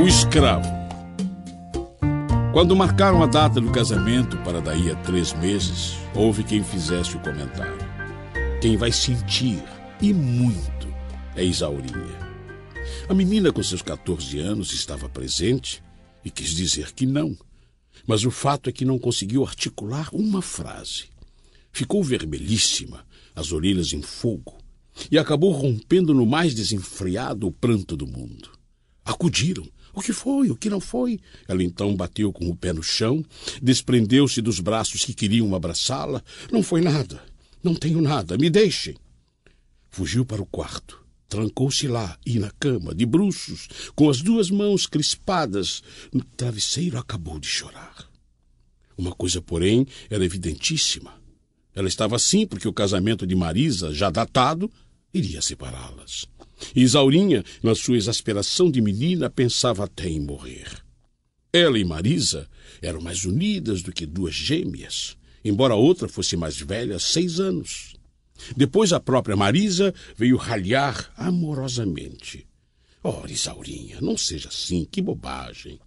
O escravo. Quando marcaram a data do casamento para daí a três meses, houve quem fizesse o comentário. Quem vai sentir, e muito, é Isaurinha. A menina, com seus 14 anos, estava presente e quis dizer que não. Mas o fato é que não conseguiu articular uma frase. Ficou vermelhíssima, as orelhas em fogo, e acabou rompendo no mais desenfreado pranto do mundo. Acudiram. O que foi? O que não foi? Ela então bateu com o pé no chão, desprendeu-se dos braços que queriam abraçá-la. Não foi nada. Não tenho nada. Me deixem. Fugiu para o quarto. Trancou-se lá e na cama, de bruços, com as duas mãos crispadas no travesseiro, acabou de chorar. Uma coisa, porém, era evidentíssima. Ela estava assim porque o casamento de Marisa, já datado, iria separá-las. Isaurinha, na sua exasperação de menina, pensava até em morrer. Ela e Marisa eram mais unidas do que duas gêmeas, embora a outra fosse mais velha seis anos. Depois a própria Marisa veio ralhar amorosamente. Ora, Isaurinha, não seja assim, que bobagem.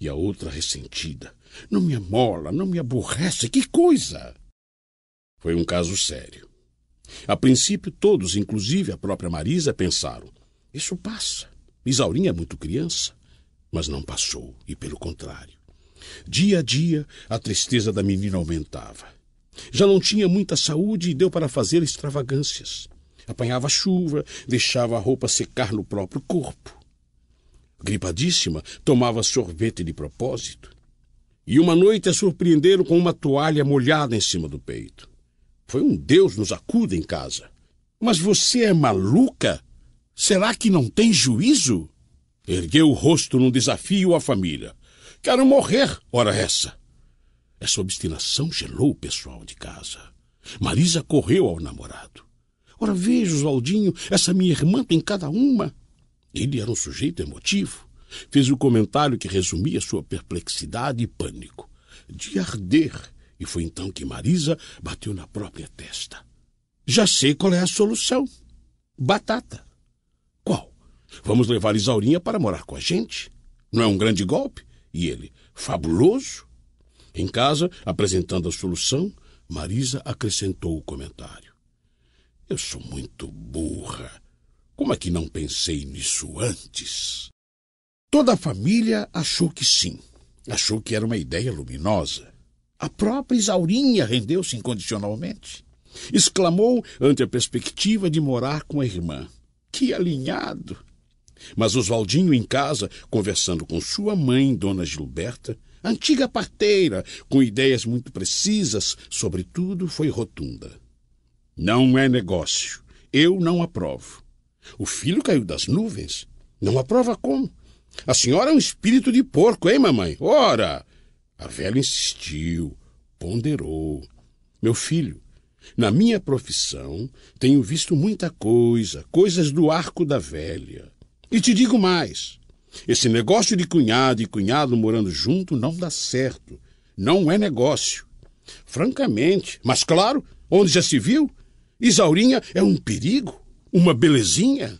E a outra ressentida. Não me amola, não me aborrece, que coisa! Foi um caso sério. A princípio, todos, inclusive a própria Marisa, pensaram: isso passa. Isaurinha é muito criança. Mas não passou, e pelo contrário. Dia a dia, a tristeza da menina aumentava. Já não tinha muita saúde e deu para fazer extravagâncias. Apanhava chuva, deixava a roupa secar no próprio corpo. Gripadíssima, tomava sorvete de propósito. E uma noite a surpreenderam com uma toalha molhada em cima do peito. Foi um Deus nos acuda em casa. Mas você é maluca? Será que não tem juízo? Ergueu o rosto num desafio à família. Quero morrer, ora essa. Essa obstinação gelou o pessoal de casa. Marisa correu ao namorado. Ora, veja, Oswaldinho, essa minha irmã tem cada uma. Ele era um sujeito emotivo. Fez o um comentário que resumia sua perplexidade e pânico. De arder. E foi então que Marisa bateu na própria testa. Já sei qual é a solução. Batata. Qual? Vamos levar Isaurinha para morar com a gente? Não é um grande golpe? E ele, fabuloso? Em casa, apresentando a solução, Marisa acrescentou o comentário. Eu sou muito burra. Como é que não pensei nisso antes? Toda a família achou que sim. Achou que era uma ideia luminosa. A própria Isaurinha rendeu-se incondicionalmente. Exclamou ante a perspectiva de morar com a irmã. Que alinhado! Mas Oswaldinho em casa, conversando com sua mãe, Dona Gilberta, antiga parteira, com ideias muito precisas, sobretudo, foi rotunda. Não é negócio. Eu não aprovo. O filho caiu das nuvens. Não aprova como? A senhora é um espírito de porco, hein, mamãe? Ora! A velha insistiu, ponderou. Meu filho, na minha profissão, tenho visto muita coisa, coisas do arco da velha. E te digo mais: esse negócio de cunhado e cunhado morando junto não dá certo. Não é negócio. Francamente. Mas claro, onde já se viu? Isaurinha é um perigo, uma belezinha.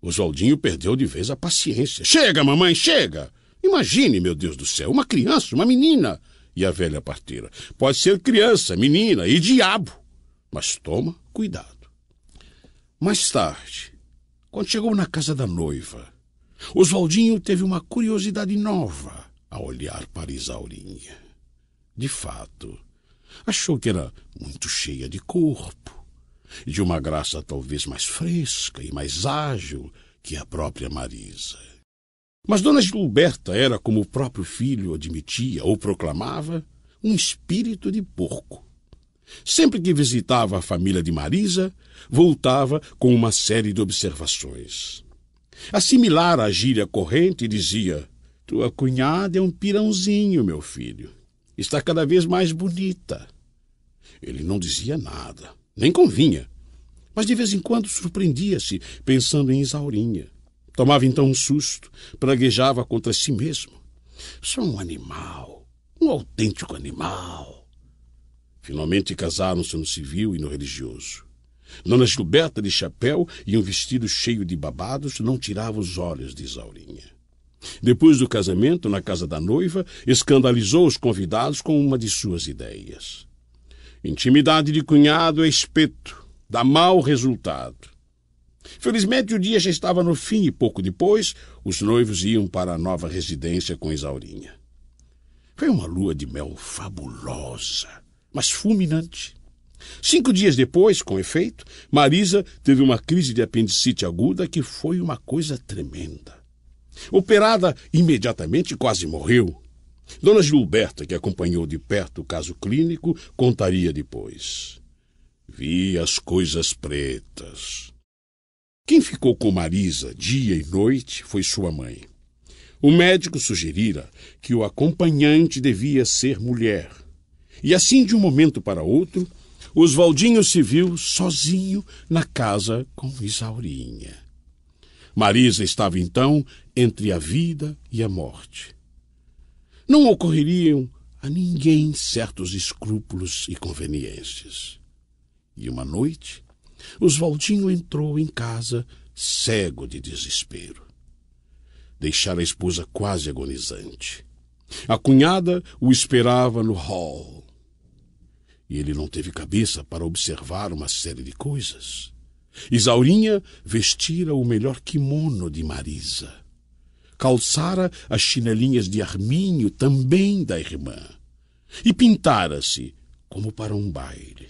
Oswaldinho perdeu de vez a paciência. Chega, mamãe, chega! Imagine, meu Deus do céu, uma criança, uma menina. E a velha parteira. Pode ser criança, menina e diabo. Mas toma cuidado. Mais tarde, quando chegou na casa da noiva, Oswaldinho teve uma curiosidade nova ao olhar para Isaurinha. De fato, achou que era muito cheia de corpo, de uma graça talvez mais fresca e mais ágil que a própria Marisa. Mas Dona Gilberta era, como o próprio filho admitia ou proclamava, um espírito de porco. Sempre que visitava a família de Marisa, voltava com uma série de observações. Assimilara a gíria corrente e dizia: Tua cunhada é um pirãozinho, meu filho. Está cada vez mais bonita. Ele não dizia nada, nem convinha. Mas de vez em quando surpreendia-se, pensando em Isaurinha. Tomava então um susto, praguejava contra si mesmo. Sou um animal, um autêntico animal. Finalmente casaram-se no civil e no religioso. Dona Gilberta de chapéu e um vestido cheio de babados não tirava os olhos de Isaurinha. Depois do casamento, na casa da noiva, escandalizou os convidados com uma de suas ideias. Intimidade de cunhado é espeto, dá mau resultado. Felizmente o dia já estava no fim e pouco depois os noivos iam para a nova residência com Isaurinha. Foi uma lua de mel fabulosa, mas fulminante. Cinco dias depois, com efeito, Marisa teve uma crise de apendicite aguda que foi uma coisa tremenda. Operada imediatamente, quase morreu. Dona Gilberta, que acompanhou de perto o caso clínico, contaria depois. Vi as coisas pretas. Quem ficou com Marisa dia e noite foi sua mãe. O médico sugerira que o acompanhante devia ser mulher. E assim, de um momento para outro, Oswaldinho se viu sozinho na casa com Isaurinha. Marisa estava então entre a vida e a morte. Não ocorreriam a ninguém certos escrúpulos e conveniências. E uma noite, Oswaldinho entrou em casa cego de desespero. Deixara a esposa quase agonizante. A cunhada o esperava no hall e ele não teve cabeça para observar uma série de coisas. Isaurinha vestira o melhor kimono de Marisa. Calçara as chinelinhas de arminho, também da irmã. E pintara-se como para um baile.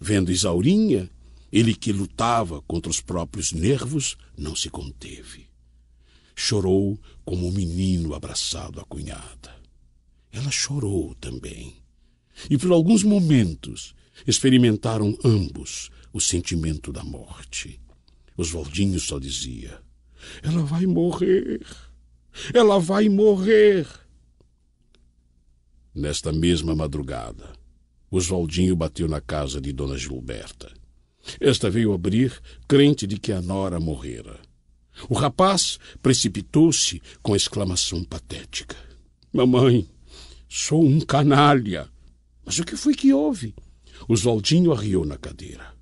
Vendo Isaurinha, ele que lutava contra os próprios nervos, não se conteve. Chorou como um menino abraçado à cunhada. Ela chorou também e por alguns momentos experimentaram ambos o sentimento da morte. Oswaldinho só dizia: Ela vai morrer! Ela vai morrer! Nesta mesma madrugada, Oswaldinho bateu na casa de Dona Gilberta. Esta veio abrir, crente de que a nora morrera. O rapaz precipitou-se com exclamação patética: Mamãe, sou um canalha! Mas o que foi que houve? Oswaldinho arriou na cadeira.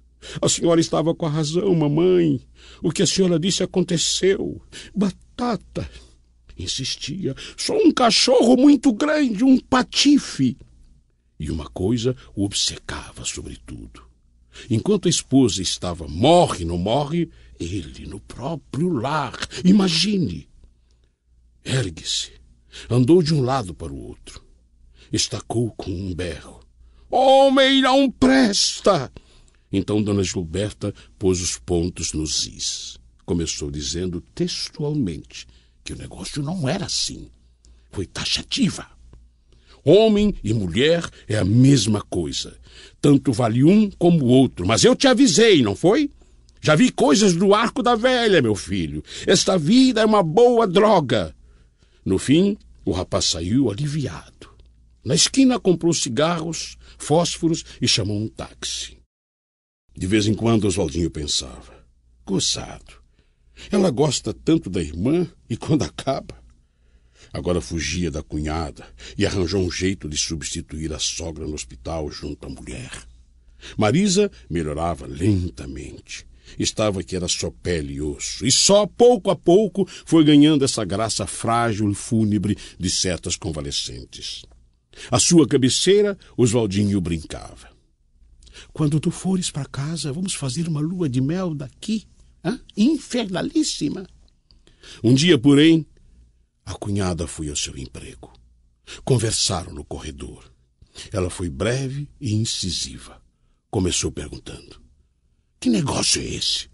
A senhora estava com a razão, mamãe. O que a senhora disse aconteceu. Batata. Insistia. Sou um cachorro muito grande, um patife. E uma coisa o obcecava sobretudo. Enquanto a esposa estava morre, não morre, ele no próprio lar. Imagine. Ergue-se. Andou de um lado para o outro estacou com um berro. Homem não presta! Então Dona Gilberta pôs os pontos nos is. Começou dizendo textualmente que o negócio não era assim. Foi taxativa. Homem e mulher é a mesma coisa. Tanto vale um como o outro. Mas eu te avisei, não foi? Já vi coisas do arco da velha, meu filho. Esta vida é uma boa droga. No fim, o rapaz saiu aliviado. Na esquina comprou cigarros, fósforos e chamou um táxi. De vez em quando Oswaldinho pensava: gozado. Ela gosta tanto da irmã e quando acaba. Agora fugia da cunhada e arranjou um jeito de substituir a sogra no hospital junto à mulher. Marisa melhorava lentamente. Estava que era só pele e osso, e só pouco a pouco foi ganhando essa graça frágil e fúnebre de certas convalescentes. À sua cabeceira, Oswaldinho brincava. Quando tu fores para casa, vamos fazer uma lua de mel daqui, hein? infernalíssima. Um dia, porém, a cunhada foi ao seu emprego. Conversaram no corredor. Ela foi breve e incisiva. Começou perguntando: Que negócio é esse?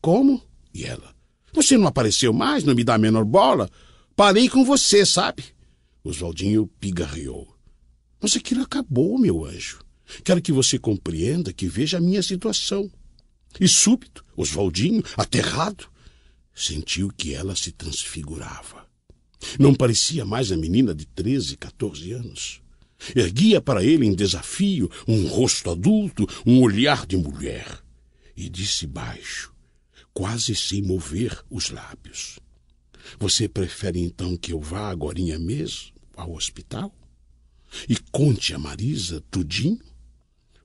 Como? E ela: Você não apareceu mais, não me dá a menor bola? Parei com você, sabe? Oswaldinho pigarreou. Mas aquilo acabou, meu anjo. Quero que você compreenda, que veja a minha situação. E súbito, Oswaldinho, aterrado, sentiu que ela se transfigurava. Não parecia mais a menina de treze, quatorze anos. Erguia para ele em desafio um rosto adulto, um olhar de mulher. E disse baixo, quase sem mover os lábios. Você prefere então que eu vá agora mesmo ao hospital? E conte a Marisa tudinho?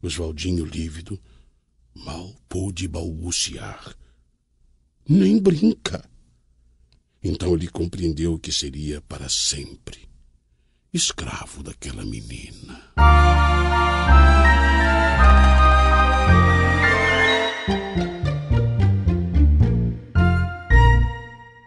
Oswaldinho lívido mal pôde balbuciar. Nem brinca. Então ele compreendeu que seria para sempre escravo daquela menina.